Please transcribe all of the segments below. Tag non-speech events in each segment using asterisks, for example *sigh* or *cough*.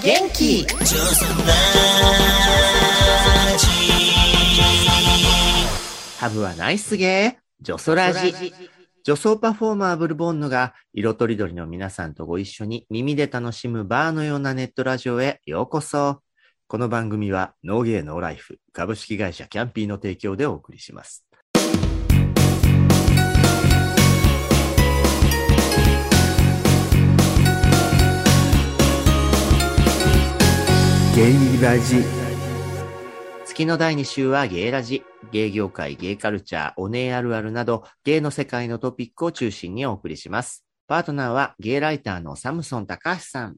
元気ジョスラジハブはナイスゲー、ジョソラジ。女装パフォーマーブルボンヌが色とりどりの皆さんとご一緒に耳で楽しむバーのようなネットラジオへようこそ。この番組はノーゲーノーライフ株式会社キャンピーの提供でお送りします。ゲイラジ。月の第2週はゲイラジ。ゲイ業界、ゲイカルチャー、おネあるあるなど、ゲイの世界のトピックを中心にお送りします。パートナーはゲイライターのサムソン高橋さん。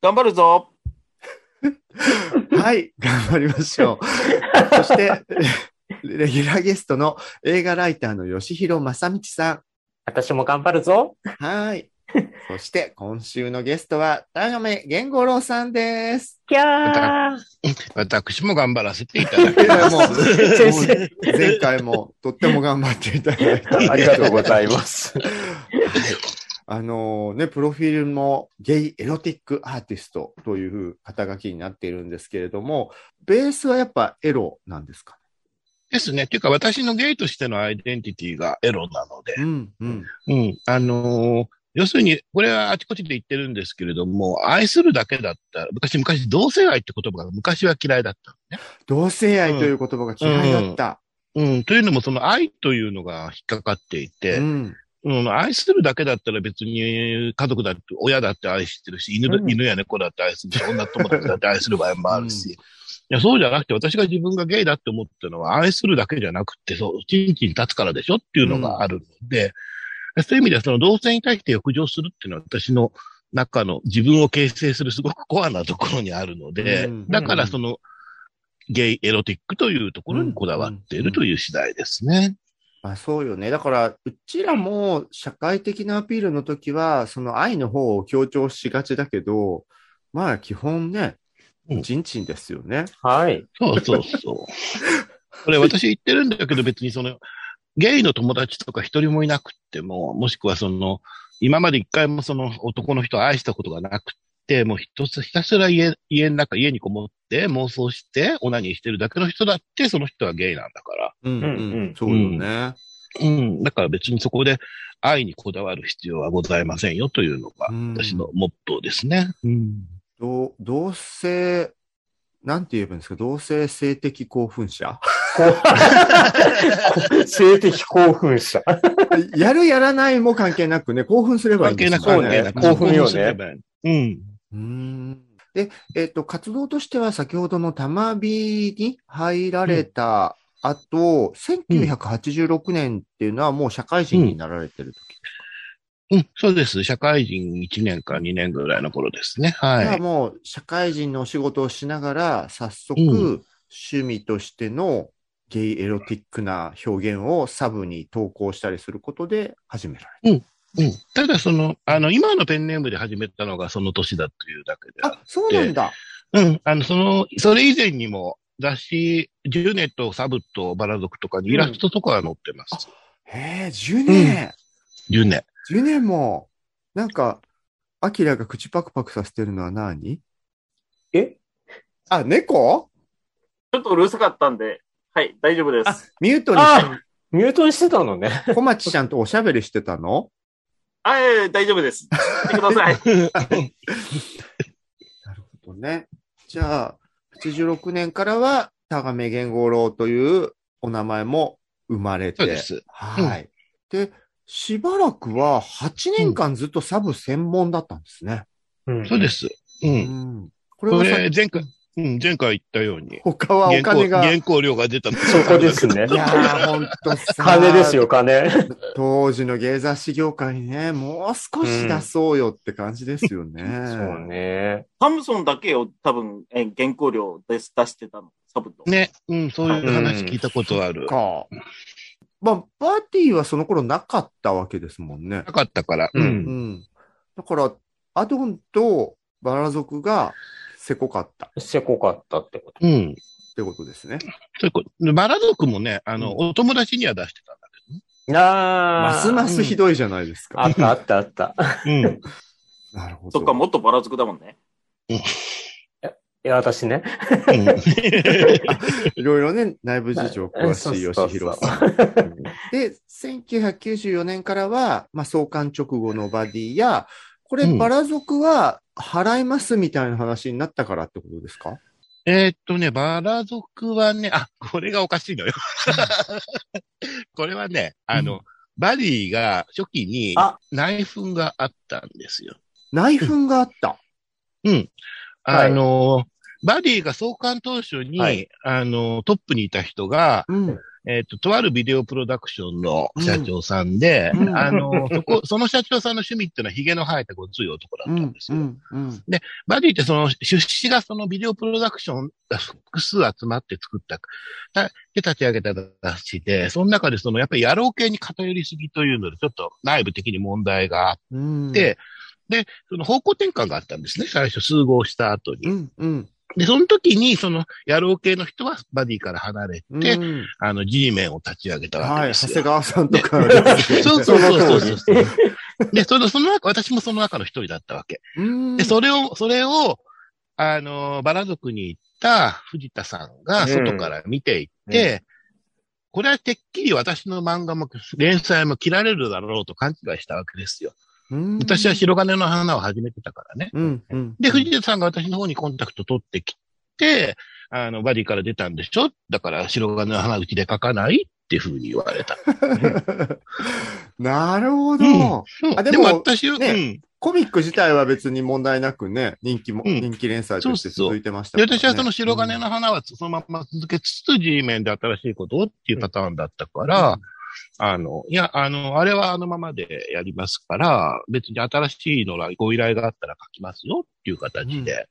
頑張るぞ *laughs* はい、頑張りましょう。*laughs* そして、レギュラーゲストの映画ライターの吉弘正道さ私も頑張るぞん。はい。*laughs* そして、今週のゲストは、田亀源五郎さんです。キャー私も頑張らせていただきます。もう先生前回もとっても頑張っていただいて。ありがとうございます。あのね、プロフィールもゲイエロティックアーティストという肩書きになっているんですけれども、ベースはやっぱエロなんですか？ですね。っていうか、私のゲイとしてのアイデンティティがエロなので、うん、うん。うん。あのー要するに、これはあちこちで言ってるんですけれども、愛するだけだったら、昔、昔、同性愛って言葉が昔は嫌いだったのね。同性愛という言葉が嫌いだった。うん。というのも、その愛というのが引っかかっていて、うん。うん、愛するだけだったら別に家族だって、親だって愛してるし、犬犬や猫だって愛するし、女友達だって愛する場合もあるし。いや、そうじゃなくて、私が自分がゲイだって思ってるのは、愛するだけじゃなくて、そう、チンチン立つからでしょっていうのがあるので、そういう意味では、その同性に対して欲情するっていうのは、私の中の自分を形成するすごくコアなところにあるので、うんだからその、ゲイエロティックというところにこだわっているという次第ですね。まあそうよね。だから、うちらも社会的なアピールの時は、その愛の方を強調しがちだけど、まあ基本ねう、んチンチンですよね。はい。そうそうそう。*laughs* これ私言ってるんだけど別にその、ゲイの友達とか一人もいなくっても、もしくはその、今まで一回もその男の人を愛したことがなくて、もうひとつひたすら家、家の中、家にこもって妄想してオナニーしてるだけの人だって、その人はゲイなんだから。うんうんうんそうよね。うん。だから別にそこで愛にこだわる必要はございませんよというのがうん私のモットーですね。うん。同同性、なんて言えばいいんですか？同性性的興奮者？性的興奮者。やるやらないも関係なくね、興奮すればいいん関ですよね。関係なく興奮よねすればいいうん。うーんで、えっ、と、活動としては先ほどの玉火に入られた後、1986年っていうのはもう社会人になられてる時。うん、そうです。社会人1年か2年ぐらいの頃ですね。じゃはい。あもう社会人のお仕事をしながら、早速、うん趣味としてのゲイエロティックな表現をサブに投稿したりすることで始められうん。ただ、その、あの、今のペンネームで始めたのがその年だというだけでた。あ、そうなんだ。うん。あの、その、それ以前にも雑誌、ジュネとサブとバラ族とかにイラストとかが載ってます。へえ、10年。ジュネ。10年も、なんか、アキラが口パクパクさせてるのは何？え？あ、猫？ちょっとうるさかったんで、はい、大丈夫であす。、ミュートにミュートにしてたのね。て、小町ちゃんとおしゃべりしてたの？あ、えー大丈夫です。てください。*laughs* なるほどね。じゃあ、86年からは、田亀源五郎というお名前も生まれて。そうです。はい。で、しばらくは8年間ずっとサブ専門だったんですね。うんそうです。う。うんん。これこは前回、うん、前回言ったように、他はお原稿、金が。い原稿料が出たの。そこですね。やー、ほんとさ。金ですよ、金。当時の芸雑誌業界にね、もう少し出そうよって感じですよね。そうね。サムソンだけを多分、えー原稿料で出してたの、サブと。ね、うん、そういう話聞いたことある。か。まあ、パーティーはその頃なかったわけですもんねな。かったから。う。うんうんん。だから、アドンとバラ族がせこかったっせこかったってこと。うん。てことですね。バラ族もね、あの、お友達には出してたんだけあますますひどいじゃないですか。あったあったあった。どね。*laughs* なるほど。そっか、もっとバラ族だもんね。いや、私ね。うん。うんいろいろね、内部事情詳しい吉弘さん。で、1994年からは、まあ、創刊直後のバディや、これ、うんバラ族は払いますみたいな話になったからってことですか？えーっとね、バラ族はね、あ、これがおかしいのよ。*laughs* これはね、あの、うんバディが初期にあ内紛があったんですよ。内紛があった。うん。はいあの、バディが創刊当初に、はいあの、トップにいた人が、うん。えっ、と、とあるビデオプロダクションの社長さんで、うんあの、そこ、*laughs* その社長さんの趣味っていうのは髭の生えたごつい男だうんったんです。よ。うん。うん。バディってその出資がそのビデオプロダクションが複数集まって作った、たで立ち上げた雑誌で、その中でそのやっぱり野郎系に偏りすぎというので、ちょっと内部的に問題があっうん。て、で、その方向転換があったんですね、最初、数合した後に。うん。うん。で、その時に、その野郎系の人はバディから離れうん。て、うんあの、G メンを立ち上げたわはい。けですよ。長谷川さんとか。そう *laughs* そうそうそうそう。*laughs* で、その、その中、私もその中の一人だったわけ。うん。で、それを、それを、あの、バラ族に行った藤田さんが外から見ていって、これはてっきり私の漫画も連載も切られるだろうと勘違いしたわけですよ。うん私は白金の花を始めてたからね。うん。うん。で、藤田さんが私の方にコンタクト取ってきて、あの、バディから出たんでしょ？だから白金の花うちで書かないっていうふうに言われた。*laughs* なるほど。うんであでもも私は、ねうん。コミック自体は別に問題なくね、人気も、うん人気連載として続いてましたで、から、ね。私はその白金の花はそのまま続けつつ G 面で新しいことをっていうパターンだったから、あの、いや、あの、あれはあのままでやりますから、別に新しいのがご依頼があったら書きますよっていう形で。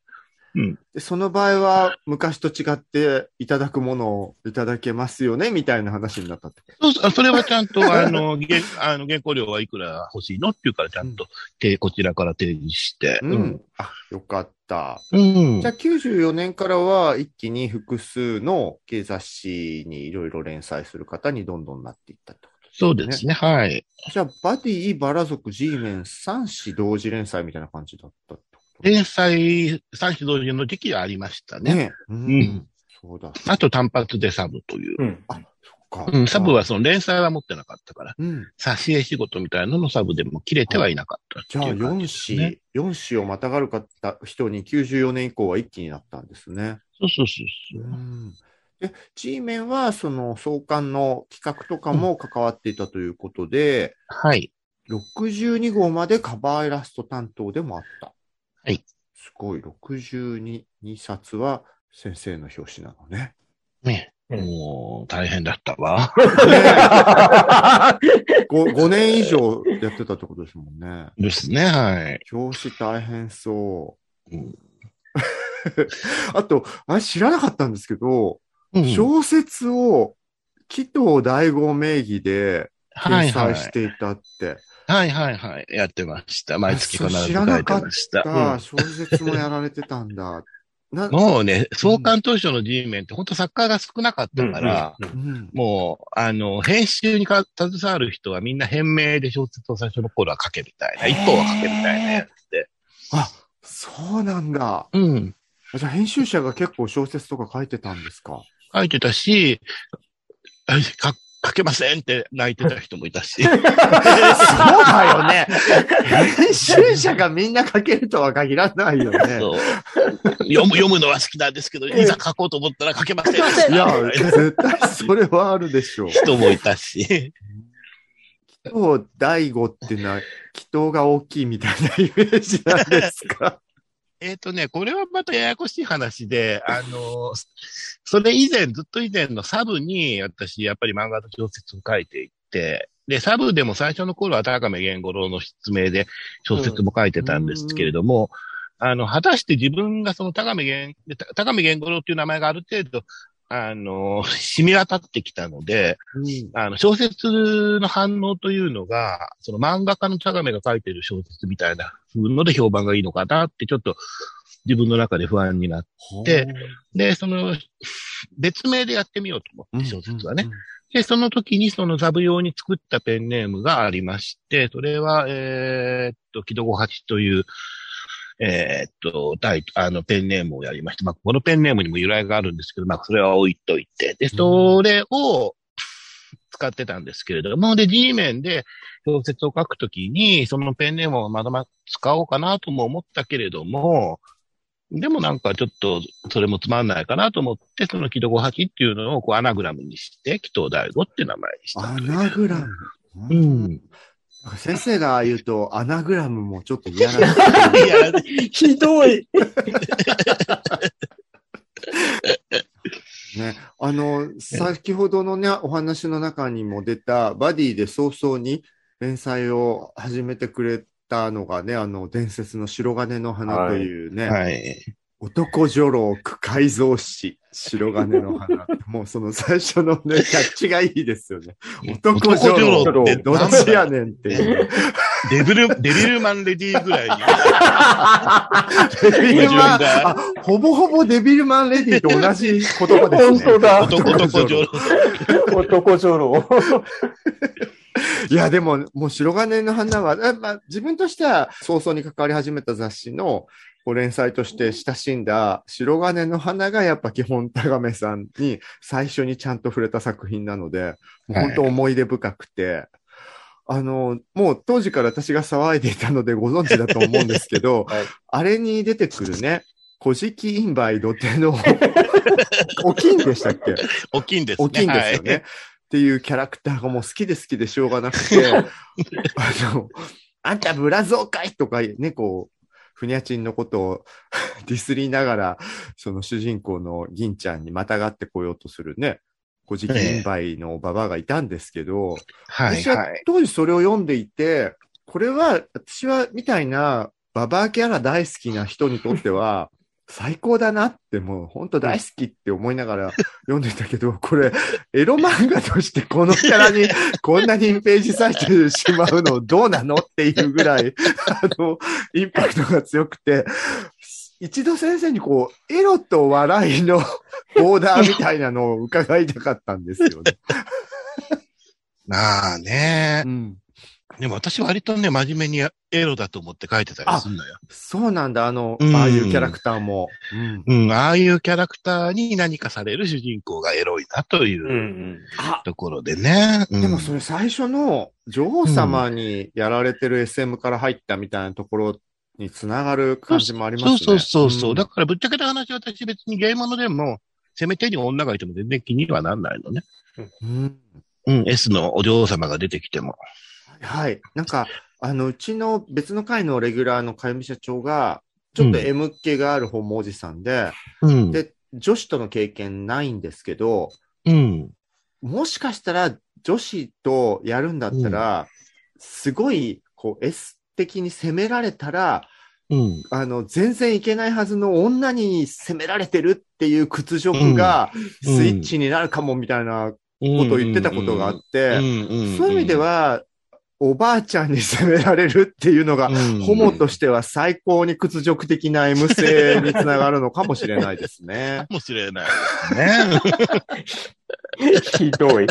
でその場合は、昔と違っていただくものをいただけますよね、みたいな話になったってこそうそれはちゃんと、*laughs* あの、原あの原稿料はいくら欲しいの？っていうからちゃんと、てこちらから提示して。と。うん。あ、よかった。うんじゃあ94年からは一気に複数の経雑誌にいろいろ連載する方にどんどんなっていったってことですね。そうですね、はい。じゃあ、バディ、バラ族、G メン、3誌同時連載みたいな感じだった連載、三種同時の時期はありましたね。ね。ううんん。そうだ。あと単発でサブという。うん。あ、そっか。うん、サブはその連載は持ってなかったから、うん。挿絵仕事みたいなののサブでも切れてはいなかったってじゃあ、いう感じ4ですね。誌、四誌をまたがるかった人に94年以降は一気になったんですね。そうそうそうそう。ん。で、G メンは、その、創刊の企画とかも関わっていたということで、はい。62号までカバーイラスト担当でもあった。はい。すごい、62冊は先生の表紙なのね。ね。うんもう、大変だったわ。*laughs* 5, 5年以上やってたってことですもんね。ですね、はい。表紙大変そう。うん *laughs* あと、あれ知らなかったんですけど、うん小説を紀藤大吾名義で掲載。していたって。はいはいはい。やってました。毎月必ずそう知ら書てないかっました。た小説もやられてたんだ。もうね、創刊当初の G メンって本当作家が少なかったから、うんもう、あの、編集にか携わる人はみんな変名で小説を最初の頃は書けみたいな、一本は書けみたいなやつで。あ、そうなんだ。うん。あじゃあ編集者が結構小説とか書いてたんですか？書いてたし、書けませんって泣いてた人もいたし。そうだよね。編集者がみんな書けるとは限らないよね。読む、読むのは好きなんですけど、いざ書こうと思ったら書けません。いや、絶対それはあるでしょう。人もいたし。今日、大悟っていうのは、祈祷が大きいみたいなイメージなんですか？えっ、とね、これはまたややこしい話で、あの、それ以前、ずっと以前のサブに、私、やっぱり漫画と小説を書いていって、で、サブでも最初の頃は高見源五郎の筆名で小説も書いてたんですけれども、あの、果たして自分がその高見源、高見源五郎っていう名前がある程度、あの、*laughs* 染み渡ってきたので、うんあの、小説の反応というのが、その漫画家の茶亀が書いてる小説みたいな風ので評判がいいのかなって、ちょっと自分の中で不安になって、で、その、別名でやってみようと思って、小説はね。。で、その時にそのザブ用に作ったペンネームがありまして、それは、えーっと、木戸五八という、えーっと、タイあの、ペンネームをやりまして、まあ、このペンネームにも由来があるんですけど、まあ、それは置いといて、で、それを使ってたんですけれども、で、G 面で小説を書くときに、そのペンネームをまだまだ使おうかなとも思ったけれども、でもなんかちょっと、それもつまんないかなと思って、その木戸五八っていうのをこうアナグラムにして、紀藤大吾って名前にしたア。ナグラム。う。ん。先生が言うと、アナグラムもちょっと嫌なんいや、ひどい。ね。あの、先ほどのね、お話の中にも出た、バディで早々に連載を始めてくれたのがね、あの、伝説の白金の花というね、はい。男女郎区改造士、白金の花。*laughs* もうその最初のね、キャッチがいいですよね。男女郎ってどっちやねんっていう。デビル、デビルマンレディーぐらいに。デビルマン、ほぼほぼデビルマンレディと同じ言葉ですね。本当だ男、男女郎。男女郎。*laughs* いや、でも、もう白金の花は、あまあ、自分としては早々に関わり始めた雑誌のこう連載として親しんだ白金の花がやっぱ基本高亀さんに最初にちゃんと触れた作品なので、本当思い出深くて、あの、もう当時から私が騒いでいたのでご存知だと思うんですけど、*laughs* はい。あれに出てくるね、古事記インバイ土手の、*laughs* お金でしたっけ？大きいんですね。大きいんですよね。ってい。うキャラクターがもう好きで好きでしょうがなくて、あの、あんたブラゾーかいとかね、こう、ふにゃちんのことを *laughs* ディスりながら、その主人公の銀ちゃんにまたがってこようとするね、古事記インバイのババアがいたんですけど、はい。私ははい。当時それを読んでいて、これは私はみたいなババアキャラ大好きな人にとっては、最高だなってもう本当大好きって思いながら読んでたけど、これエロ漫画としてこのキャラに *laughs* こんなにページ割いてしまうのどうなのっていうぐらい、あの、インパクトが強くて、一度先生にこう、エロと笑いのボーダーみたいなのを伺いたかったんですよね。な *laughs* あねう。んでも私割とね、真面目にエロだと思って書いてたりするのよ。そうなんだ、あの、うんああいうキャラクターも。うんうん、ああいうキャラクターに何かされる主人公がエロいなといううんあ、ところでね。うんでもそれ最初の女王様にやられてる SM から入ったみたいなところにつながる感じもありますね。そうそうそうそう。んだからぶっちゃけた話、私別にゲームのでも、せめてに女がいても全然気にはなんないのね。うんうん、S のお嬢様が出てきても。はい。なんか、あの、うちの別の会のレギュラーのかゆみ社長が、ちょっと M っ気がある本もおじさんで、うん。で、女子との経験ないんですけど、うん。もしかしたら女子とやるんだったら、すごい、こう、S 的に攻められたら、うん。あの、全然いけないはずの女に攻められてるっていう屈辱がスうんイッチになるかもみたいなことを言ってたことがあって、そういう意味では、おばあちゃんに責められるっていうのが、うん、ホモとしては最高に屈辱的な M 性につながるのかもしれないですね。*laughs* かもしれないです *laughs* *laughs* ね。*laughs* ひどい。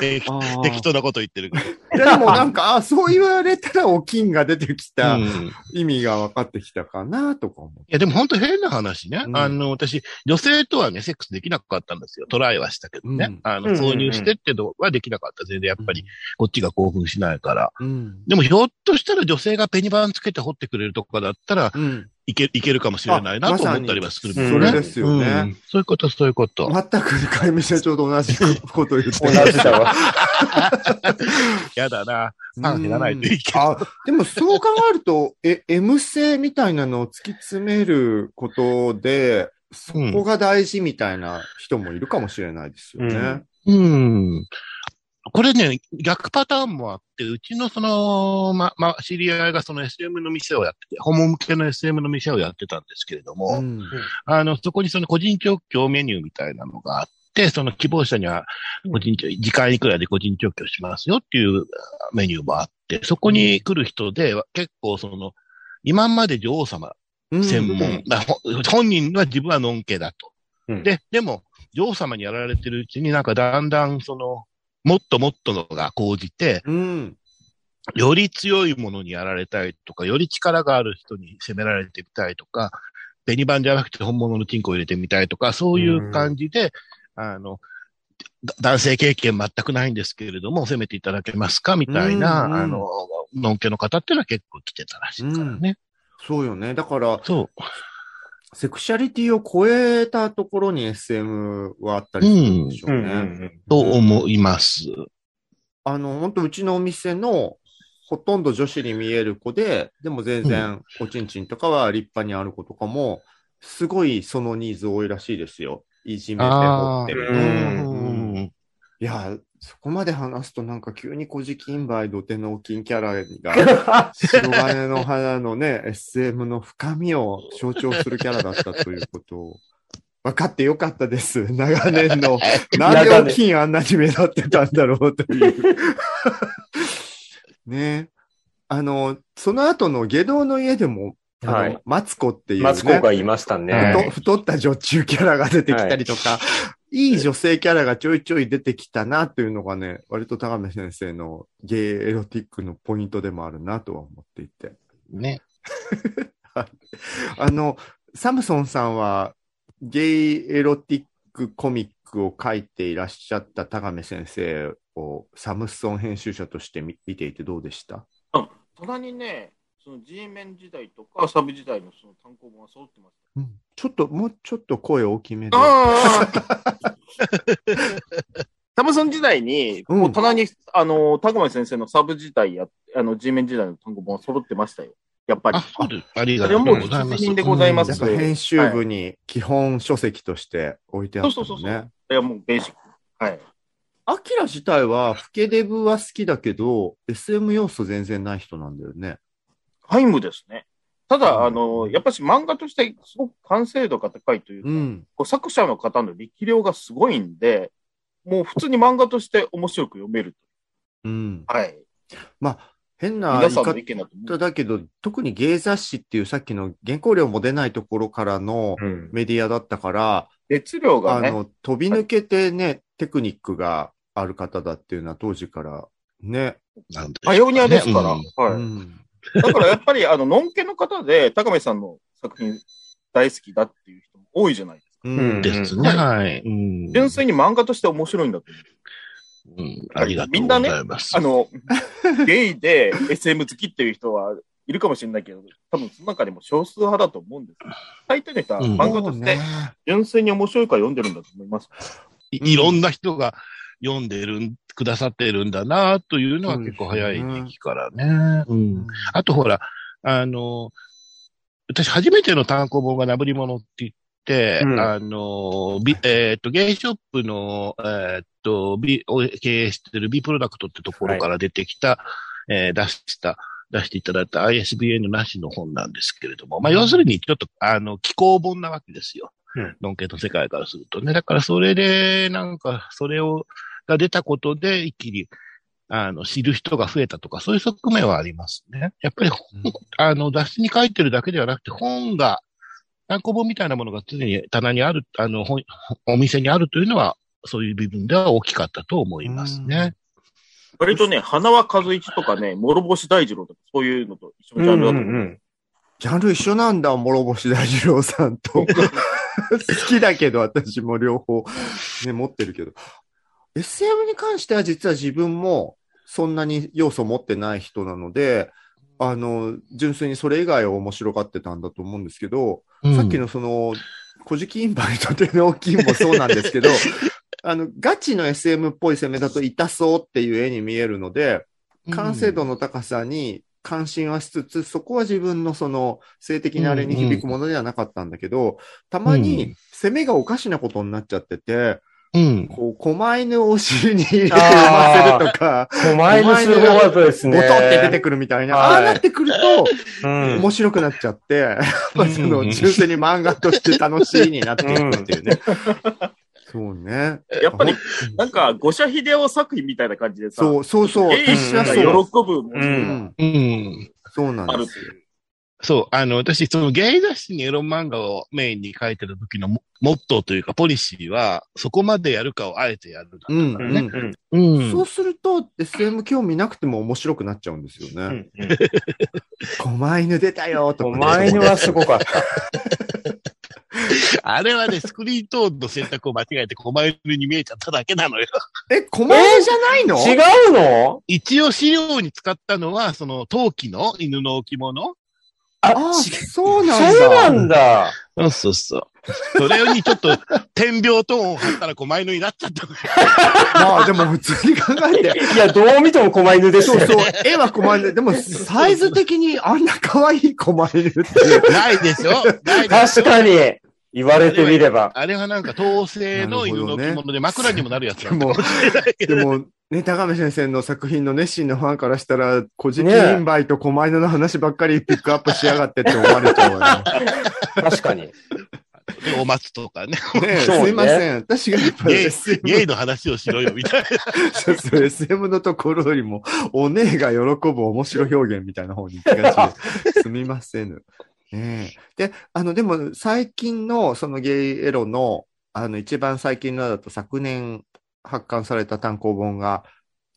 適当なこと言ってる。いやでもなんか、あそう言われたらお金が出てきたうん意味が分かってきたかなとか思う。いや、でも本当変な話ね。うんあの、私、女性とはね、セックスできなかったんですよ。トライはしたけどね。うんあの、挿入してってのはできなかった。全然やっぱり、こっちが興奮しないから。うん。でもひょっとしたら女性がペニバンつけて掘ってくれるとかだったら、うん。いけ、いけるかもしれないなあと思ったりはするんまさにそれですよねうんそういうこと、そういうこと。全くかゆみ社長と同じことを言って同じだわ。*laughs* やだな。パン減らないといいけど。あ、でもそう考えると、え、M 性みたいなのを突き詰めることで、そこが大事みたいな人もいるかもしれないですよね。うん。これね、逆パターンもあって、うちのその、ま、ま、知り合いがその SM の店をやってて、ホモ向けの SM の店をやってたんですけれども、うん。あの、そこにその個人提供メニューみたいなのがあっって、その希望者には個人調、時間いくらで個人調教しますよっていうメニューもあって、そこに来る人で結構その、今まで女王様うん。専門、うん。本人は自分はのんけだと。うん。で、でも、女王様にやられてるうちになんかだんだんその、もっともっとのが講じて、うん。より強いものにやられたいとか、より力がある人に攻められてみたいとか、紅版じゃなくて本物のチンコを入れてみたいとか、そういう感じで、あの、だ男性経験全くないんですけれども、攻めていただけますかみたいな、うんうんあの、のんけの方っていうのは結構来てたらしいからね。そうよね。だから、そう。セクシャリティを超えたところに SM はあったりするんでしょううん。ね。うんと思います。あの、本当うちのお店のほとんど女子に見える子で、でも全然おちんちんとかは立派にある子とかも、すごいそのニーズ多いらしいですよ。いじめて掘って。るいや、そこまで話すとなんか急に小じ金梅土手の金キャラが、*laughs* 白金の花のね、SM の深みを象徴するキャラだったということを。分かってよかったです。長年の。なんで大きいあんなに目立ってたんだろうという。*laughs* ねあの、その後の下道の家でも、はいマツコっていう、ね。マツコがいましたね。はい太太った女中キャラが出てきたりとか、い、い女性キャラがちょいちょい出てきたなというのがね、割と高見先生のゲイエロティックのポイントでもあるなとは思っていて。ね。*laughs* あの、サムソンさんはゲイエロティックコミックを書いていらっしゃった高見先生をサムソン編集者として見見ていてどうでした？ただにね、その G メン時代とかサブ時代のその単行本が揃ってます。ちょっと、もうちょっと声大きめで。ああ *laughs* サムソン時代に、うんもう棚に、あの、高森先生のサブ時代や、あの、G メン時代の単行本が揃ってましたよ。やっぱり。あ、そうです。ありそがとうれはもう必ございます。需品でございますやっぱ編集部に基本書籍として置いてあったそうそうそうそう。いや、もうベーシック。はい。アキラ自体は、フケデブは好きだけど、SM 要素全然ない人なんだよね。皆無ですね。たうんだ、あの、やっぱし漫画としてすごく完成度が高いというか、うん。こう作者の方の力量がすごいんで、もう普通に漫画として面白く読める。うん。はい。まあ、変な言い方見だけど、特に芸雑誌っていうさっきの原稿料も出ないところからのうんメディアだったから、熱量がね、あの、飛び抜けてね、テクニックがある方だっていうのは当時からね。なんでパイオニアですから。うんうはい。ん。だからやっぱり、あの、のんけの方で、高見さんの作品大好きだっていう人も多いじゃないですか。うん。ですね。はい。うん。純粋に漫画として面白いんだと思う。うんありがとうございます。あの、ゲイで SM 好きっていう人はいるかもしれないけど、多分その中でも少数派だと思うんですよ。大抵の人はうん漫画として純粋に面白いから読んでるんだと思います。いいろんな人が読んでるん、くださってるんだな、というのは結構早い時期からね。うん。あとほら、あの、私初めての単行本がなぶり物って言って、うんあの、ビえーっと、ゲイショップの、えーっと、ビ、を経営してる B プロダクトってところから出てきた、えー出した、出していただいた ISBN なしの本なんですけれども、まあ、要するにちょっと、あの、気候本なわけですよ。うんノンケの世界からするとね。だからそれで、なんか、それを、が出たことで一気に、あの、知る人が増えたとか、そういう側面はありますね。やっぱり、あの、雑誌に書いてるだけではなくて、本が、単行本みたいなものが常に棚にある、あの、本お店にあるというのは、そういう部分では大きかったと思いますね。割とね、花輪和一とかね、諸星大二郎とかそういうのと一緒のジャンルだと思う。うんジャンル一緒なんだ、諸星大二郎さんと。*laughs* 好きだけど、私も両方、ね、持ってるけど。SM に関しては実は自分もそんなに要素持ってない人なので、あの、純粋にそれ以外を面白がってたんだと思うんですけど、うん。さっきのその、古事記インバイトでの大きいもそうなんですけど、*laughs* あの、ガチの SM っぽい攻めだと痛そうっていう絵に見えるので、完成度の高さに関心はしつつ、そこは自分のその性的なあれに響くものではなかったんだけど、たまうにん。攻めがおかしなことになっちゃってて、うん。こう、狛犬をお尻に入れて産ませるとか、狛犬すごかったですね。ボトって出てくるみたいな、はいああなってくると、うん面白くなっちゃって、まあ *laughs* その、うん純粋に漫画として楽しいになっていくっていうね。そうね。やっぱり、なんか、五社秀夫作品みたいな感じでさ、そう、そうそう。ゲイ私はがそう。喜ぶものがうん。うん。そうなんですよ。そう、あの、私、そのゲイ雑誌にエロ漫画をメインに書いてる時のモモットーというか、ポリシーは、そこまでやるかをあえてやるだったうん、からね。うん。うん。そうすると、SM 興味なくても面白くなっちゃうんですよね。うんうん *laughs* 狛犬出たよとかね。前にはすごかった。*laughs* あれはね、スクリーントーンの選択を間違えて、狛犬に見えちゃっただけなのよ。え、狛犬じゃないの？違うの？一応資料に使ったのは、その陶器の犬の置物ああ、そうなんだ。そうなんだ。そうそうそう。それにちょっと、点描トーンを貼ったら狛犬になっちゃった。まあでも普通に考えて。いや、どう見ても狛犬ですよ。そうそう。絵は狛犬。でもサイズ的にあんな可愛い狛犬って。ないでしょないでしょ確かに。言われてみれば。あれはなんか、陶製の犬の置物で枕にもなるやつだでも。でも、ね、高見先生の作品の熱心なファンからしたら、古事記インバイと狛犬の話ばっかりピックアップしやがってって思われちゃうわ *laughs* 確かに。でお松とかね。ね。すいません。私がやっぱりゲイ SM ゲイの話をしろよ、みたいな。*laughs* そう SM のところよりも、お姉が喜ぶ面白表現みたいな方に行きがちですみませぬ。ねえで、あの、でも最近のそのゲイエロの、あの、一番最近のだと昨年発刊された単行本が、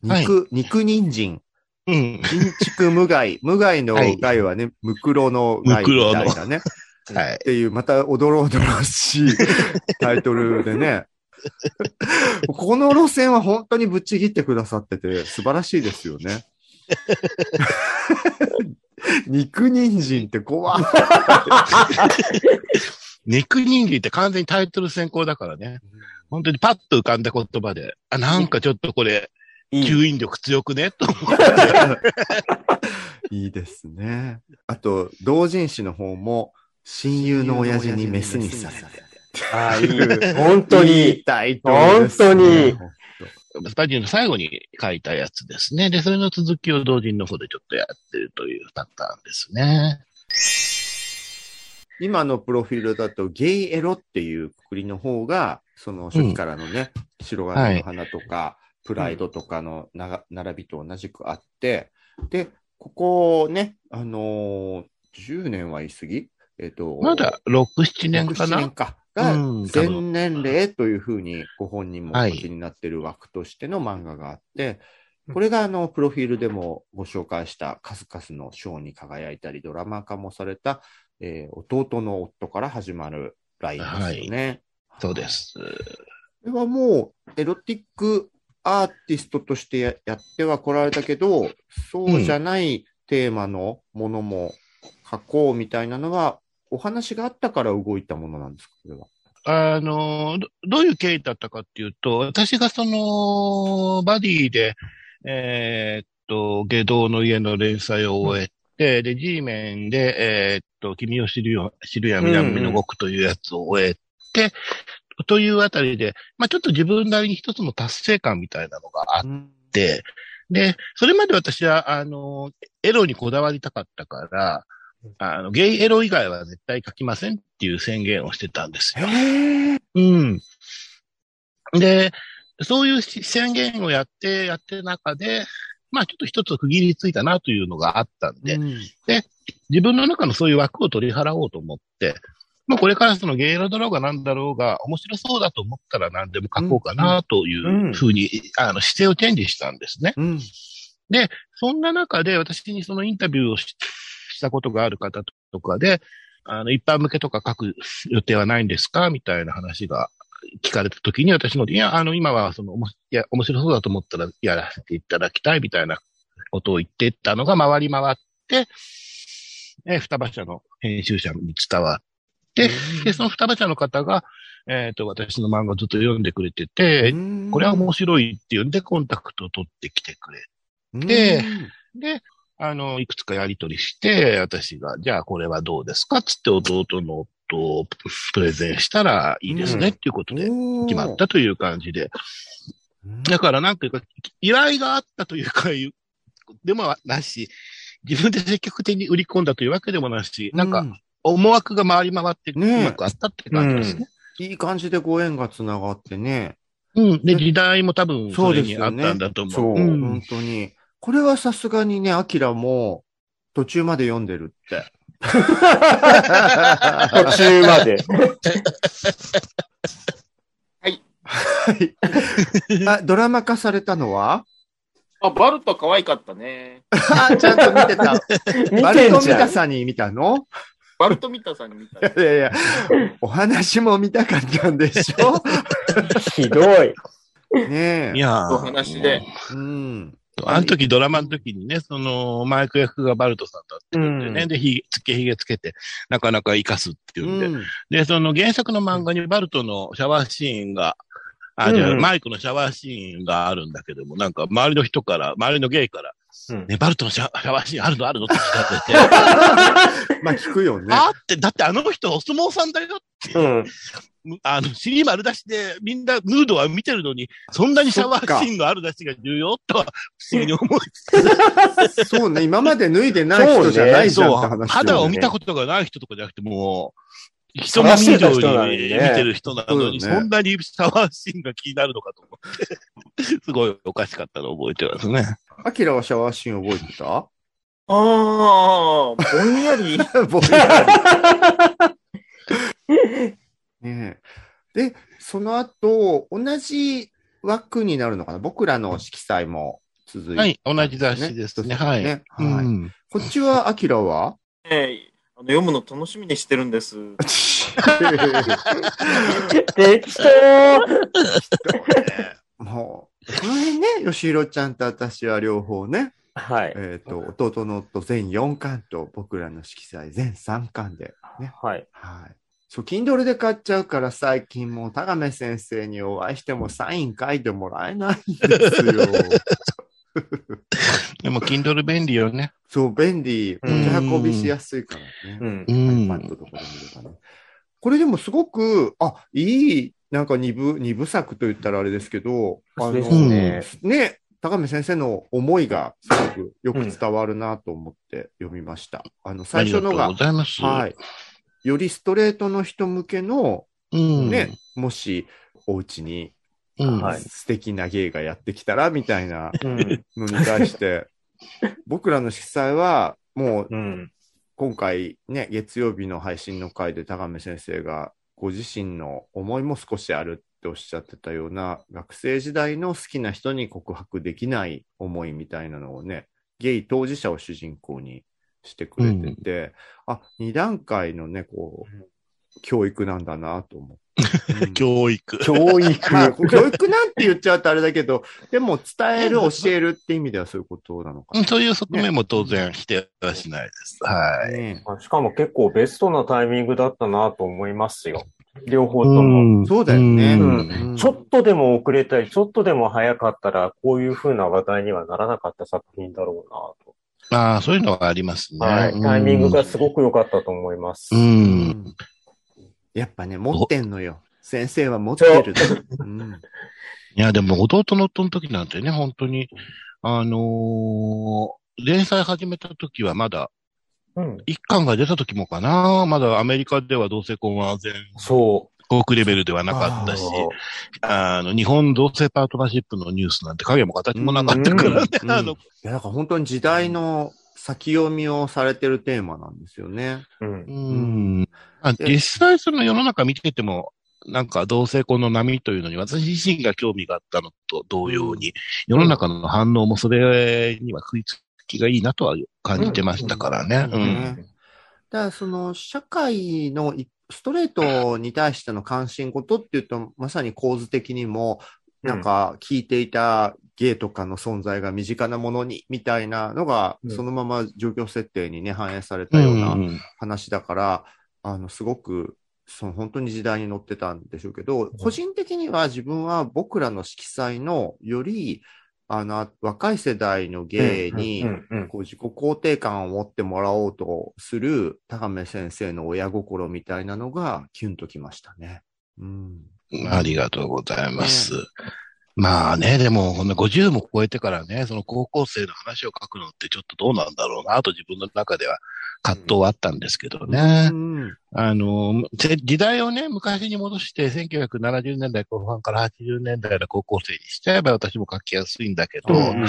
肉、肉人参、うん。新築無害、*laughs* 無害のはい害はね、ムクロの害みたいなね。はいっ。ていう、またおどろおどろしい *laughs* タイトルでね。この路線は本当にぶっちぎってくださってて素晴らしいですよね。*laughs* 肉人参って怖い。肉人間って完全にタイトル先行だからね。本当にパッと浮かんだ言葉で、あ、なんかちょっとこれ、いい。吸引力強くね？と思って。いいですね。あと、同人誌の方も、親友の親父にメスにされて。ああ、いい。本当 *laughs* いにい。タイトルですね本当にスパディの最後に書いたやつですね。で、それの続きを同人の方でちょっとやってるというパターンですね。今のプロフィールだと、ゲイエロっていうくくりの方が、その初期からのね、白金の花とか、プライドとかの並びと同じくあって、で、ここね、あのー10年は言い過ぎ？えっ、と、まだ6、7年か6 7な年か。が、全分年齢というふうにご本人もおはい。書きになってる枠としての漫画があって、これがあの、プロフィールでもご紹介した数々の賞に輝いたり、ドラマ化もされた、えー弟の夫から始まるラインですよね。そうで。す。これはもう、エロティックアーティストとしてややっては来られたけど、そうじゃないテーマのものも書こうみたいなのは、お話があったから動いたものなんですか、これは？あの、どどういう経緯だったかっていうと、私がその、バディで、えーっと、下道の家の連載を終えて、で、G メンで、えーっと、君を知るよ、知るや南の極というやつを終えて、というあたりで、まあちょっと自分なりに一つの達成感みたいなのがあって、で、それまで私は、あの、エロにこだわりたかったから、あの、ゲイエロ以外は絶対書きませんっていう宣言をしてたんですよ。うん。で、そういうし宣言をやって、やってる中で、まあちょっと一つ区切りついたなというのがあったんで、うん自分の中のそういう枠を取り払おうと思って、まあこれからそのゲイロだろうが何だろうが、面白そうだと思ったら何でも書こうかなというふうに、あの姿勢をチェンジしたんですね。うん。そんな中で私にそのインタビューをししたことがある方とかで、あの、一般向けとか書く予定はないんですか？みたいな話が聞かれた時に私の、いや、あの、今はその、いや、面白そうだと思ったらやらせていただきたいみたいなことを言ってったのが回り回って、え、双葉社の編集者に伝わって、で、その双葉社の方が、えっ、と、私の漫画をずっと読んでくれてて、これは面白いっていうんでコンタクトを取ってきてくれ。でで、あの、いくつかやりとりして、私が、じゃあこれはどうですかつって弟の夫をプレゼンしたらいいですね、うん。っていうことで決決まったという感じで。だからなんか、依頼があったというか、でもなし、自分で積極的に売り込んだというわけでもなし、なんか、思惑が回り回ってうまくあったって感じですね。いい感じでご縁がつながってね。うん。で、時代も多分、そそうれですよねにあったんだと思う。そううん本当に。これはさすがにね、アキラも途中まで読んでるって。*laughs* 途中まで。*laughs* はい。あ、ドラマ化されたのは？あ、バルト可愛かったね。*laughs* あ、ちゃんと見てた。見バルトミてんじゃん。タさんに見たの？バルトミタさんに見た。いやいや、お話も見たかったんでしょ？ひどい。ねえ。いやお話で。うん。あの時ドラマの時にね、その、マイク役がバルトさんだって言ってね、うんで、ひげ、つけひげつけて、なかなか活かすっていうんで、うんで、その原作の漫画にバルトのシャワーシーンが、あ、じゃあ、うんマイクのシャワーシーンがあるんだけども、なんか周りの人から、周りのゲイから、うん。ね、バルトのシャシャワーシーンあるのあるのって聞かれて、*laughs* まあ聞くよね。あーって、だってあの人お相撲さんだよって、うん。あの、尻丸出しでみんなヌードは見てるのに、そんなにシャワーシーンのある出しが重要とは不思議に思い *laughs* そうね、今まで脱いでない人じゃないじゃんって話よね、肌を見たことがない人とかじゃなくて、もう、一回り以上に見てる人なのに、そんなにシャワーシーンが気になるのかと思って、*laughs* すごいおかしかったのを覚えてますね。アキラはシャワーシーン覚えてた？ああ、ぼんやり。*laughs* ぼんやり。ねえ。で、その後、同じ枠になるのかな？僕らの色彩も続いて、はい、同じ雑誌ですね。はい。ね。うはい。ん。こっちは、アキラは？ええあの読むの楽しみにしてるんです。*laughs* 適当 *laughs* もう、この辺ね、吉弘ちゃんと私は両方ね、はい。えっ、と、弟の夫全4巻と僕らの色彩全3巻で、ね。はい。はい。そう、Kindle で買っちゃうから最近もう田亀先生にお会いしてもサイン書いてもらえないんですよ。*laughs* でも、Kindle 便利よね。そう、便利。うん持ち運びしやすいからね。うんう。ん。iPad とかで見ればね。これでもすごく、あ、いい、なんか二部、二部作と言ったらあれですけど、あの、ね。ね、高見先生の思いがすごくよく伝わるなと思って読みました。あの、最初のががとうご、ざいます。はい。よりストレートの人向けの、うん。ね、もし、お家にうん。はい素敵な芸がやってきたら、みたいなうん。のに対して、*laughs* 僕らの色彩は、もう、うん。今回ね、月曜日の配信の回で高見先生が、ご自身の思いも少しあるっておっしゃってたような、学生時代の好きな人に告白できない思いみたいなのをね、ゲイ当事者を主人公にしてくれてて、あ、二段階のね、こう、教育なんだなと思って。*laughs* うん教育。教育。まあ、教育なんて言っちゃうとあれだけど、*laughs* でも伝える、教えるって意味ではそういうことなのかそういう側面も当然否定はしないです。はい。しかも結構ベストなタイミングだったなと思いますよ。両方とも。んそうだよねうんうんちょっとでも遅れたり、ちょっとでも早かったら、こういう風な話題にはならなかった作品だろうなああ、そういうのはありますね。と。はい。タイミングがすごく良かったと思います。う。うんんやっぱね、持ってんのよ。先生は持ってるの。う。ん。*laughs* いや、でも弟の夫の時なんてね、本当に、あのー連載始めた時はまだ、うん。一巻が出た時もかな、まだアメリカでは同性婚は全そ国レベルではなかったし、あの、日本同性パートナーシップのニュースなんて影も形もなかったからね、*laughs* い、や、だから本当に時代の先読みをされてるテーマなんですよね。う。うんう。ん。あ実際その世の中見てても、なんか同性婚の波というのに私自身が興味があったのと同様に、世の中の反応もそれには食いつきがいいなとは感じてましたからね。ううんん。ねだからその社会のいストレートに対しての関心事っていうと、まさに構図的にも、なんか聞いていた芸とかの存在が身近なものに、みたいなのが、うんそのまま状況設定にね、反映されたようなうん話だから、あの、すごく、その本当に時代に乗ってたんでしょうけど、個人的には自分は僕らの色彩のより、あの、若い世代の芸に、こう自己肯定感を持ってもらおうとする高め先生の親心みたいなのがキュンときましたね。うん。ありがとうございます。まあね、でも、ほんの50も超えてからね、その高校生の話を書くのってちょっとどうなんだろうなと自分の中では葛藤はあったんですけどねう。ん。あの、せ時代をね、昔に戻して、1970年代後半から80年代の高校生にしちゃえば私も書きやすいんだけど、うんうん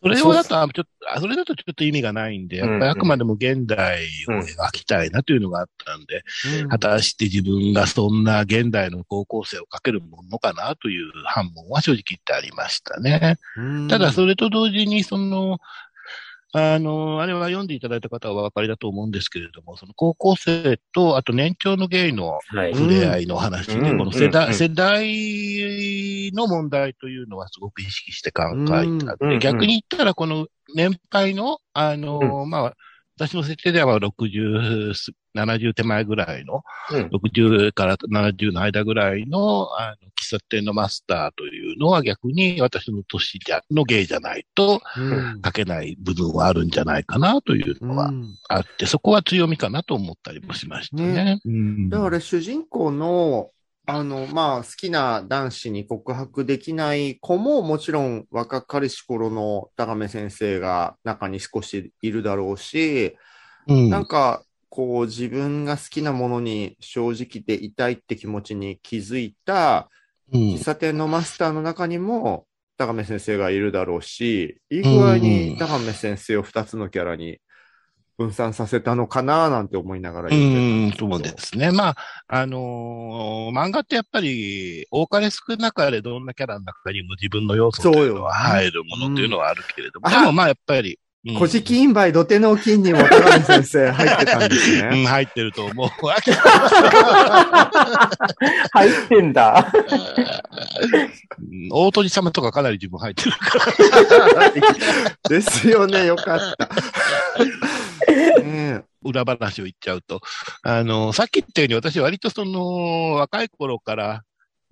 それをだと、あちょっと、あそれだとちょっと意味がないんで、やっぱりあくまでも現代を描きたいなというのがあったんで、うん。果たして自分がそんな現代の高校生を描けるものかなという反問は正直言ってありましたね。うん。ただ、それと同時に、その、あの、あれは読んでいただいた方はお分かりだと思うんですけれども、その高校生と、あと年長のゲイのはい。触れ合いの話で、うん。この世代、うん。うん。世代の問題というのはすごく意識して考えた。逆に言ったら、この年配の、あの、まあ、私の設定では60、70手前ぐらいの、うん。60から70の間ぐらいの、あの、喫茶店のマスターというのは逆に私の年じゃ、のゲイじゃないとうん。書けない部分はあるんじゃないかなというのはうん。あって、そこは強みかなと思ったりもしましたね。ね。うん。だから主人公の、あの、まあ、好きな男子に告白できない子も、もちろん若かりし頃の高め先生が中に少しいるだろうし、うん。なんか、こう、自分が好きなものに正直でいたいって気持ちに気づいた、うん。喫茶店のマスターの中にも、高め先生がいるだろうし、いい具合に高め先生を二つのキャラに分散させたのかななんて思いながらう読んそうですね。まあ、あのー漫画ってやっぱり、多かれ少なかれどんなキャラの中にも自分の要素というのは入るものというのはあるけれども、うんでもまあやっぱり、うん古事記インバイ土手の金にも高見先生 *laughs* 入ってたんですうん、ね。入ってると思う。入ってんだ。うん大鳥様とかかなり自分入ってるから。*laughs* ですよね、よかった。ね裏話を言っちゃうと、あの、さっき言ったように私割とその、若い頃から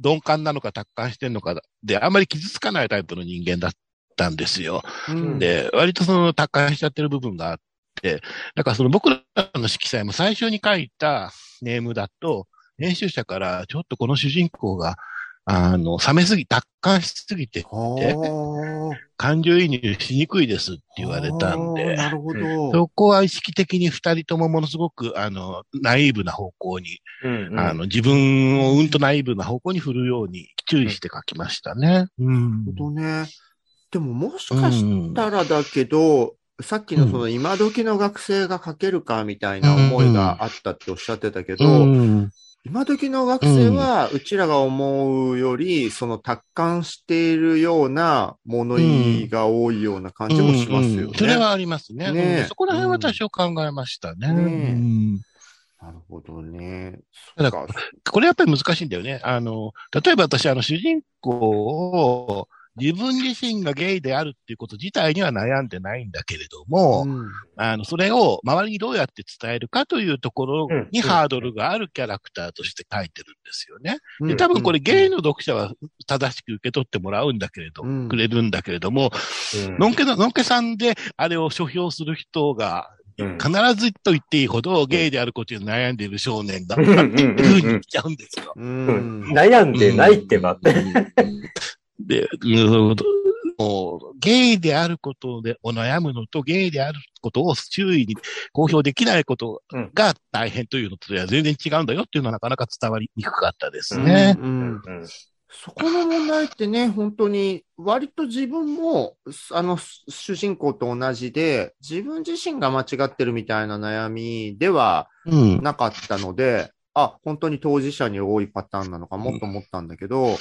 鈍感なのか達観してんのかで、あんまり傷つかないタイプの人間だったんですよ。えうん。で、割とその達観しちゃってる部分があって、だからその僕らの色彩も最初に書いたネームだと、編集者からちょっとこの主人公が、あの、冷めすぎ、達観しすぎて、はあ感情移入しにくいですって言われたんで、なるほど。そこは意識的に二人ともものすごく、あの、ナイーブな方向に、うんあの、自分をうんとナイーブな方向に振るように注意して書きましたね。うん。なるほどね。でももしかしたらだけど、さっきのその今時の学生が書けるかみたいな思いがあったっておっしゃってたけど、うん今時の学生はうちらが思うより、その達観しているような物言いが多いような感じもしますよね。うんうんそれはありますね。ねそこら辺は多少考えましたね。ねなるほどね。だかこれやっぱり難しいんだよね。あの、例えば私、あの、主人公を自分自身がゲイであるっていうこと自体には悩んでないんだけれども、うん。あの、それを周りにどうやって伝えるかというところにうんハードルがあるキャラクターとして書いてるんですよね。で、うん。多分これゲイの読者は正しく受け取ってもらうんだけれど、うん。くれるんだけれども、うん。のんけの、のんけさんであれを書評する人がうん必ずと言っていいほどゲイであることに悩んでいる少年だっうんうんうん。ていうふうに言っちゃうんですよ。うん。悩んでないってばって。で、うんもうゲイであることでお悩むのと、ゲイであることを周囲に公表できないことが大変というのとは全然違うんだよっていうのはなかなか伝わりにくかったですね。うんうんそこの問題ってね、本当に、割と自分も、あの、主人公と同じで、自分自身が間違ってるみたいな悩みではうん。なかったので、あ、本当に当事者に多いパターンなのかもと思ったんだけど、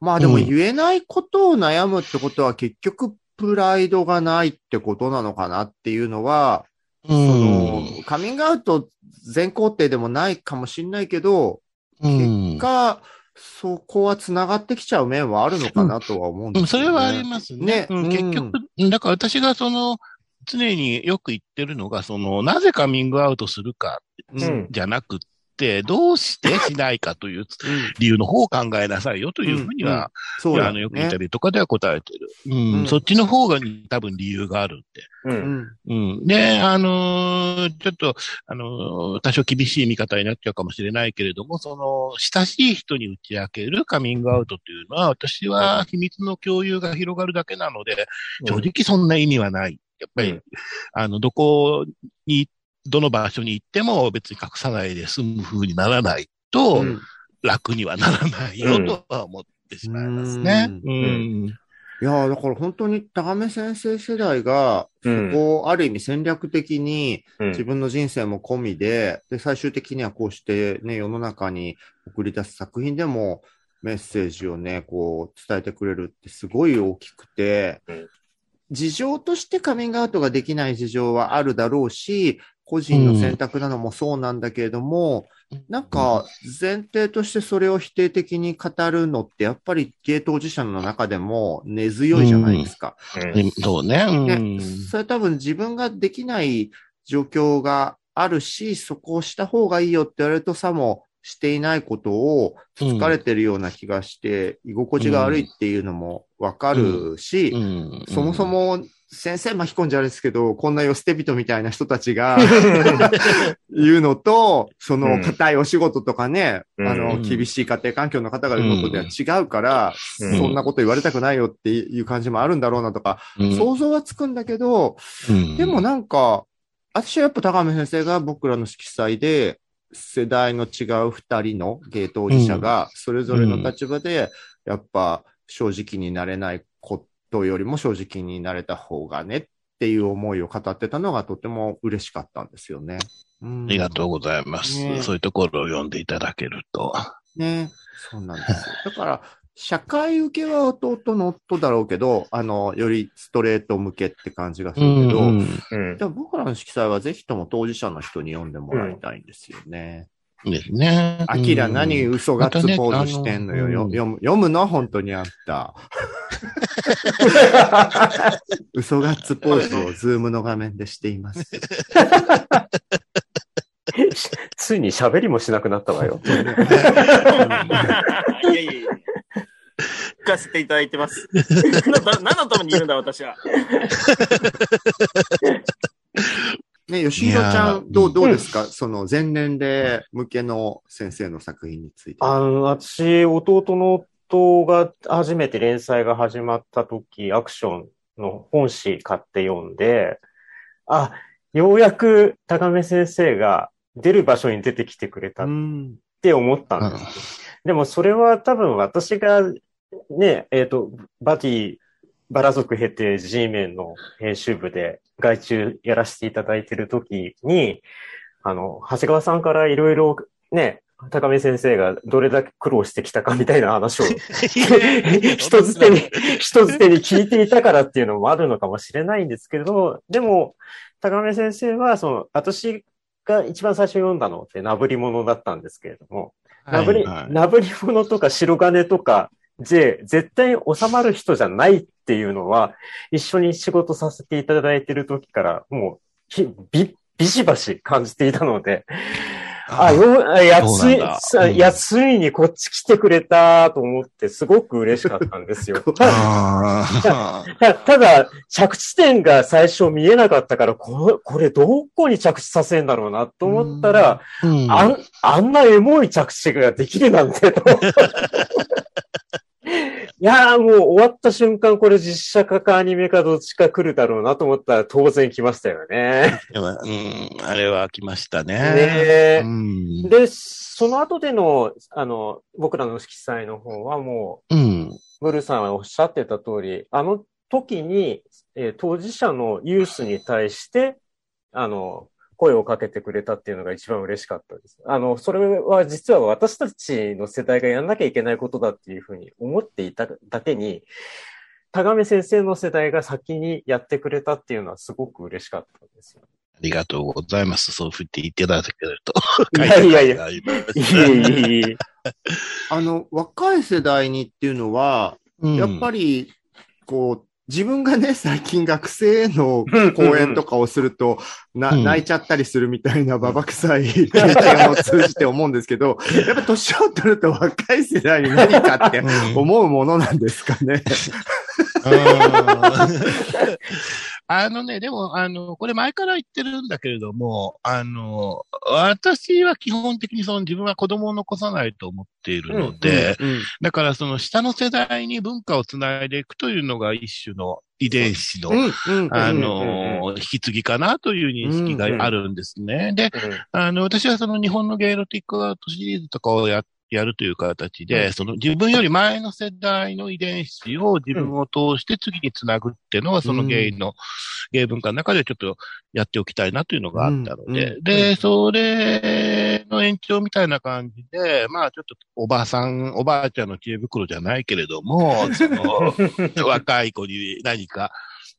まあでもうん言えないことを悩むってことは結局プライドがないってことなのかなっていうのは、うそのん。カミングアウト全肯定でもないかもしれないけど、うんが、そこは繋がってきちゃう面はあるのかなとは思うんうん、ですよね。それはありますね。ねうん、うん結局、だから私がその、常によく言ってるのが、その、なぜカミングアウトするかうん。うんじゃなくって、どうしてしないかという *laughs* 理由の方を考えなさいよというふうには、そうだあの、よくインタね。ビューとかでは答えてる。うん、うんそっちの方が多分理由があるんで。う。うんん。うん。で、あのーちょっと、あのー多少厳しい見方になっちゃうかもしれないけれども、その、親しい人に打ち明けるカミングアウトというのは、私は秘密の共有が広がるだけなので、正直そんな意味はない。やっぱり、うんあの、どこに行っどの場所に行っても別に隠さないで済む風にならないと、うん。楽にはならないようん。とは思ってしまいますね。ううん。ん。いやーだから本当に高め先生世代が、そうん。こをある意味戦略的にうん。自分の人生も込みで、で、最終的にはこうしてね、世の中に送り出す作品でもメッセージをね、こう伝えてくれるってすごい大きくてうん、事情としてカミングアウトができない事情はあるだろうし、個人の選択なのもそうなんだけれども、なんか前提としてそれを否定的に語るのってやっぱり芸当事者の中でも根強いじゃないですか。うんそうね。うん。ね、それ多分自分ができない状況があるし、そこをした方がいいよって言われるとさもしていないことを疲れてるような気がして、居心地が悪いっていうのもわかるし、うん。そもそ、も先生巻き込んじゃあれですけど、こんな寄捨て人みたいな人たちが *laughs* 言うのと、その硬いお仕事とかね、うん。あの、うん。厳しい家庭環境の方が言うことでは違うから、うん。そんなこと言われたくないよっていう感じもあるんだろうなとか、うん。想像はつくんだけど、うん。でもなんか、私はやっぱ高見先生が僕らの色彩で、世代の違う二人の芸当事者が、それぞれの立場で、やっぱ正直になれないことよりも正直になれた方がねっていう思いを語ってたのがとても嬉しかったんですよね。うんありがとうございます。ねそういうところを読んでいただけると。ね。そうなんですよ。だから、社会受けは弟の夫だろうけど、あの、よりストレート向けって感じがするけど、うんうんでも僕らの色彩はぜひとも当事者の人に読んでもらいたいんですよね。ですね。アキラ何うん嘘ガッツポーズしてんのよ。よまたね読む読むの？本当にあった。*laughs* 嘘ガッツポーズをズームの画面でしています。*laughs* *laughs* ついに喋りもしなくなったわよ。いやいやいや。聞かせていただいてます。*laughs* な何のためにいるんだ、私は。*laughs* ね、吉弘ちゃん、どう、どうですか、その前年齢向けの先生の作品について。あの、私、弟の夫が初めて連載が始まった時、アクションの本誌買って読んで、あ、ようやく高め先生が出る場所に出てきてくれたっうん。て思ったんです。でもそれは多分私がね、えっ、と、バティ、バラ族経て G メンの編集部で外注やらせていただいてる時に、あの、長谷川さんからいろいろね、高見先生がどれだけ苦労してきたかみたいな話を *laughs* 人づてに、人づてに聞いていたからっていうのもあるのかもしれないんですけれど、でも、高見先生は、その、私が一番最初読んだのってなぶり物だったんですけれども、なぶり、なぶり物とか白金とか、J、絶対収まる人じゃないっていうのは、一緒に仕事させていただいてる時から、もう、ひび、ビシバシ感じていたので、あ、よ、あや、ついそうなんだ、うん。さいや、ついにこっち来てくれたと思って、すごく嬉しかったんですよ。*laughs* たあー。た *laughs* ただ、着地点が最初見えなかったから、これ、これどこに着地させんだろうなと思ったら、うん。あん、あんなエモい着地ができるなんて、と。*laughs* いやーもう終わった瞬間、これ実写化かアニメかどっちか来るだろうなと思ったら当然来ましたよね。うん、あれは来ましたね。ねえうん。で、その後での、あの、僕らの色彩の方はもうん。う、ブルーさんがおっしゃってた通り、あの時に、えー当事者のユースに対して、あの、声をかけてくれたっていうのが一番嬉しかったです。あの、それは実は私たちの世代がやんなきゃいけないことだっていうふうに思っていただけに、田上先生の世代が先にやってくれたっていうのはすごく嬉しかったですよ。ありがとうございます。そう振って言っていただけると。*laughs* いやいやいや書いいいえいえ。*laughs* あの、若い世代にっていうのは、うんやっぱり、こう、自分がね、*laughs* 最近学生の講演とかをすると、な、うん。泣いちゃったりするみたいなババ臭い *laughs* 経験を通じて思うんですけど、やっぱ年を取ると若い世代に何かってうん。思うものなんですかね。*laughs* うんあのね、でも、あの、これ前から言ってるんだけれども、あの、私は基本的にその自分は子供を残さないと思っているので、うんだからその下の世代に文化をつないでいくというのが一種の遺伝子の、あうんの、引き継ぎかなという認識があるんですね。で、うんあの、私はその日本のゲイロティックアートシリーズとかをややるという形で、その自分より前の世代の遺伝子を自分を通して次につなぐっていうのは、そのゲイの、ゲイ文化の中でちょっとやっておきたいなというのがあったので、で、それの延長みたいな感じで、まあちょっとおばあさん、おばあちゃんの知恵袋じゃないけれども、その、*laughs* 若い子に何か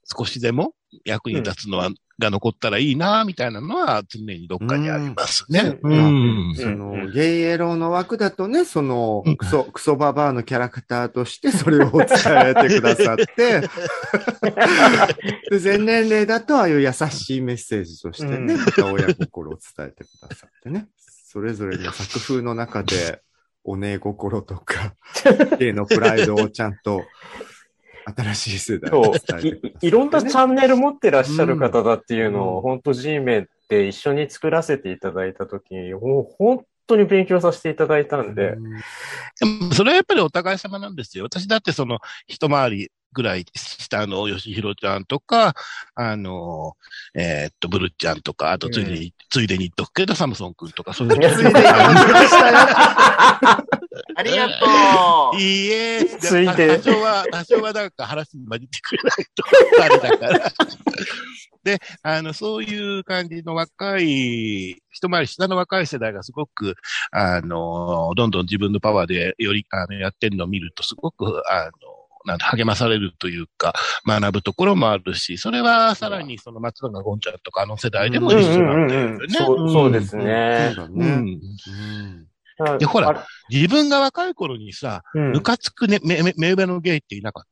少しでも役に立つのは、が残ったらいいな、みたいなのは常にどっかにありますね。ううん。ん。その、ゲイエロの枠だとね、そのうん、クソ、クソババアのキャラクターとしてそれを伝えてくださって、*laughs* で、全年齢だとああいう優しいメッセージとしてね、うん。また親心を伝えてくださってね、それぞれの作風の中で、*laughs* お姉心とか、ゲイのプライドをちゃんと、新しい世代。いいろんなチャンネル持ってらっしゃる方だっていうのうんを、本当 G メンって一緒に作らせていただいたときに、もう本当に勉強させていただいたんで、うんでもそれはやっぱりお互い様なんですよ。私だってその一回りぐらい下の吉弘ちゃんとか、あの、えーっと、ブルちゃんとか、あとついでに、ついでに言っとくけど、サムソン君とか、そういういやついでに言いましたよ。*laughs* ありがとう。いいえ、ついで多少は、多少はなんか話に混じってくれないと、あれだから。*laughs* で、あの、そういう感じの若い、一回り下の若い世代がすごく、あの、どんどん自分のパワーでより、あの、やってるのを見ると、すごく、あの、なんだ励まされるというか、学ぶところもあるし、それはさらにその松永ゴンちゃんとかあの世代でもうん一緒うなんんだよねうんうん。そうですそうね。うん。うんでほらあ自分が若い頃にさ、うんムカつくね、め、め、目上のゲイっていなかっ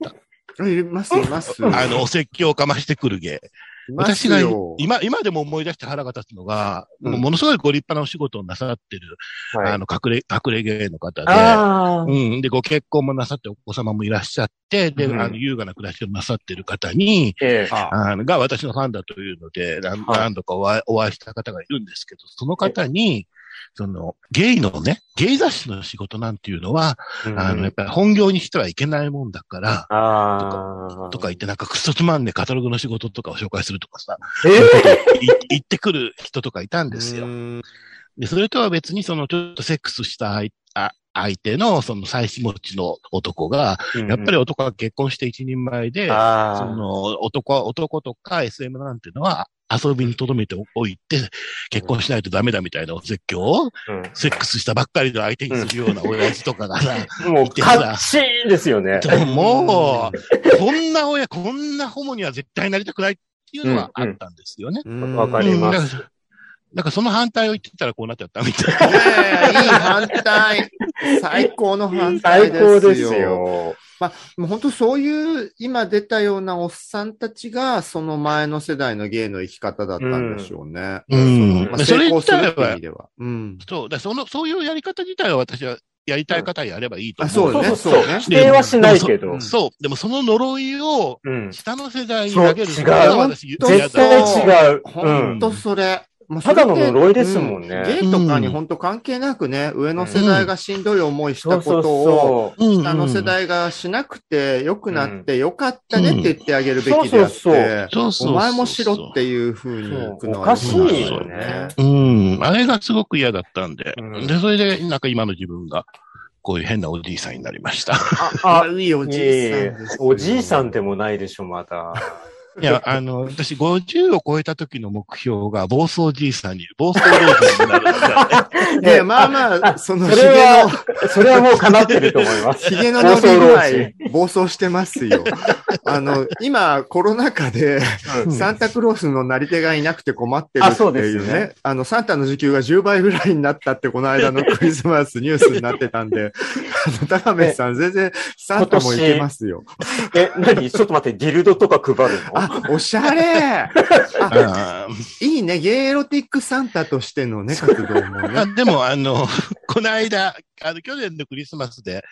た？います、います。あの、お説教をかましてくるゲイ。います私がよ。今、今でも思い出して腹が立つのが、うん。もうものすごいご立派なお仕事をなさってる、はい。あの、隠れ、隠れゲイの方で、うん。で、ご結婚もなさって、お子様もいらっしゃって、で、うん。あの、優雅な暮らしをなさってる方に、ええ。ああの、が私のファンだというので、何度かお会いお会いした方がいるんですけど、その方に、その、ゲイのね、ゲイ雑誌の仕事なんていうのは、あの、やっぱり本業にしてはいけないもんだから、ああ。とか言ってなんかクソつまんねえカタログの仕事とかを紹介するとかさ、えい言ってくる人とかいたんですよ。うん。で、それとは別にそのちょっとセックスした相あ相手のその妻子持ちの男が、えやっぱり男が結婚して一人前で、あその男は、男とか SM なんていうのは遊びに留めておいて、結婚しないとダメだみたいなお説教を、うセックスしたばっかりの相手にするような親父とかがさ、んもう、カッチーンですよね。でももう、こんな親、こんなホモには絶対なりたくないっていうのはあったんですよね。うんわかりますなんかその反対を言ってたらこうなっちゃったみたいいやいやいい反対。最高の反対最ですよ。高ですよ。まあ、もう本当そういう、今出たようなおっさんたちが、その前の世代の芸の生き方だったんでしょうね。うんまあ、それ成功するっては意味では。うん。そう、だその、そういうやり方自体は私はやりたい方はやればいいとあ、思う。そうね、そうそうね。否定はしないけど。そう。でもその呪いをうん。下の世代に投げるそうのが私違う嫌絶だ。対違う。本当それ。まあただの呪いですもんね。うゲイとかに本当関係なくね、上の世代がしんどい思いしたことを、下の世代がしなくて良くなって良かったねって言ってあげるべきであって、お前もしろっていうふうにくのはおかしいよね。うん。あれがすごく嫌だったんで。うん。で、それで、なんか今の自分が、こういう変なおじいさんになりました。あ、いいおじいさん。おじいさんでもないでしょ、まだ。いや、あの、私50を超えた時の目標が暴走じいさんに、暴走老人になるんだね。*laughs* いや、まあまあ、そのそれはの、、それはもう叶ってると思います。ヒゲの伸び具合、*laughs* 暴走してますよ。あの、今、コロナ禍で、うんサンタクロースのなり手がいなくて困ってるってあそうでいうね。すねあの、サンタの時給が10倍ぐらいになったって、この間のクリスマスニュースになってたんで、*laughs* あの、高めさん、全然、サンタもいけますよ。え、何？ちょっと待って、ディルドとか配るの？あ、おしゃれ。あ、あーいいね。ゲイエロティックサンタとしてのね、活動もね。あでも、あの、この間、あの、去年のクリスマスで、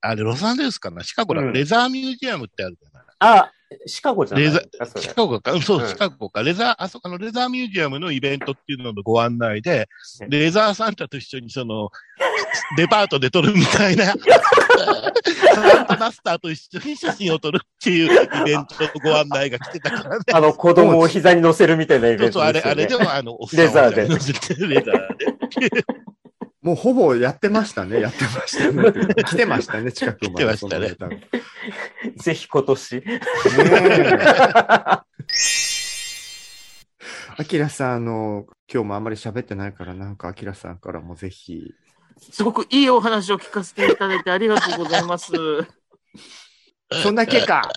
あれ、ロサンゼルスかな？シカゴのうん。レザーミュージアムってあるじゃない、あ、シカゴじゃない？シカゴか、うんそうう、ん。シカゴか。レザー、あそこのレザーミュージアムのイベントっていうののご案内で、ねレーザーサンタと一緒にその、デパートで撮るみたいな、*laughs* サンタマスターと一緒に写真を撮るっていうイベントのご案内が来てたからね。あの、子供を膝に乗せるみたいなイベンそうそう、あれ。あれでもあの、レザーでレザーで。もうほぼやってましたね、やってましたね。来てましたね、近くまで。来てましたねぜひ今年。タがねえ。アキラさん、あの、今日もあんまり喋ってないから、なんかアキラさんからもぜひ。すごくいいお話を聞かせていただいてありがとうございます。*laughs* そんだけか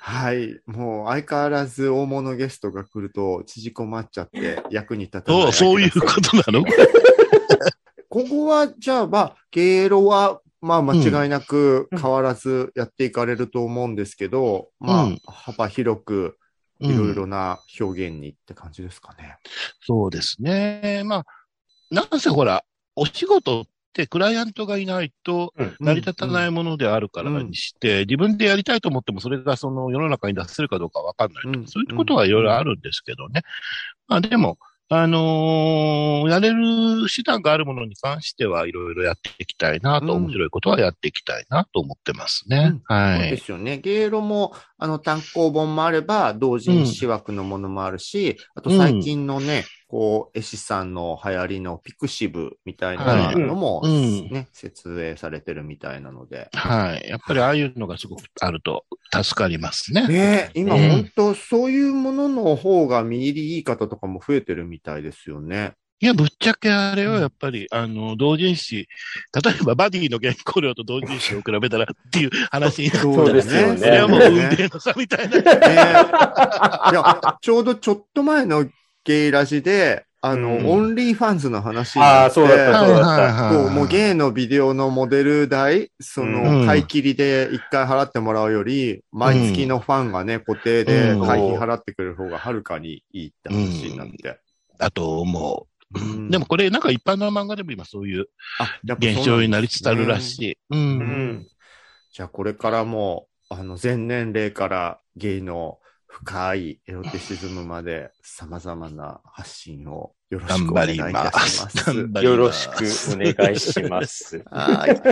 はい。もう相変わらず大物ゲストが来ると縮こまっちゃって役に立たない。そう、そういうことなの？*laughs* 今後は、じゃあ、まあ、芸ロは、まあ、間違いなく変わらずやっていかれると思うんですけど、まあうん、幅広く、いろいろな表現にって感じですかね。そうですね。まあ、なんせほら、お仕事ってクライアントがいないと成り立たないものであるからにして、自分でやりたいと思ってもそれがその世の中に出せるかどうかわかんないそういうことはいろいろあるんですけどね。まあでも、あのーやれる手段があるものに関してはいろいろやっていきたいなと、うん面白いことはやっていきたいなと思ってますね。うんはい。ですよね。芸ロも、あの、単行本もあれば、同人誌枠のものもあるし、あと最近のね、こう、絵師さんの流行りのピクシブみたいなのも、うんね、設営されてるみたいなので。はい。やっぱりああいうのがすごくあると助かりますね。ね今うん本当そういうものの方が見入りいい方とかも増えてるみたいですよね。いや、ぶっちゃけあれはやっぱり、あの、同人誌、例えばバディの原稿料と同人誌を比べたらっていう *laughs* 話になったらそうですよねそれはもう運命の差みたいな。ねいや、ちょうどちょっと前のゲイラジで、あの、うん。 OnlyFans の話になって、ああ、そうだった、そうだった。そう、もうゲイのビデオのモデル代、その、うん。買い切りで一回払ってもらうより、毎月のファンがね、固定でうん。会費払ってくれる方がはるかにいいって話になって。だと思う。うん。でもこれなんか一般の漫画でも今そういう現象になりつつあるらしい。じゃあこれからも、あの、全年齢からゲイの深いエロティシズムまで様々な発信をよろしく頑お願いいたします。ますよろしくお願いします。はい。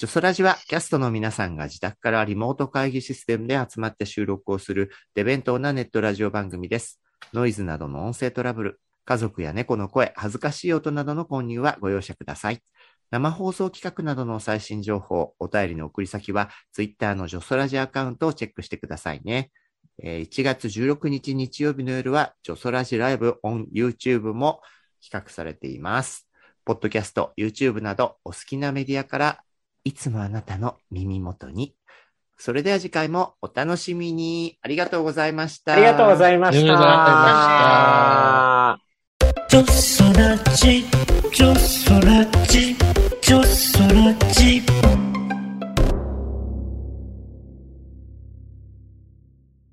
ジョソラジはキャストの皆さんが自宅からリモート会議システムで集まって収録をするデベントなネットラジオ番組です。ノイズなどの音声トラブル、家族や猫の声、恥ずかしい音などの混入はご容赦ください。生放送企画などの最新情報、お便りの送り先は、ツイッターのジョソラジアカウントをチェックしてくださいね。えー1月16日日曜日の夜は、ジョソラジライブオン YouTube も企画されています。ポッドキャスト、YouTube などお好きなメディアからいつもあなたの耳元に。それでは次回もお楽しみに。ありがとうございました。ありがとうございましありがとうございまた。ジョソラジ、ジョソラジ。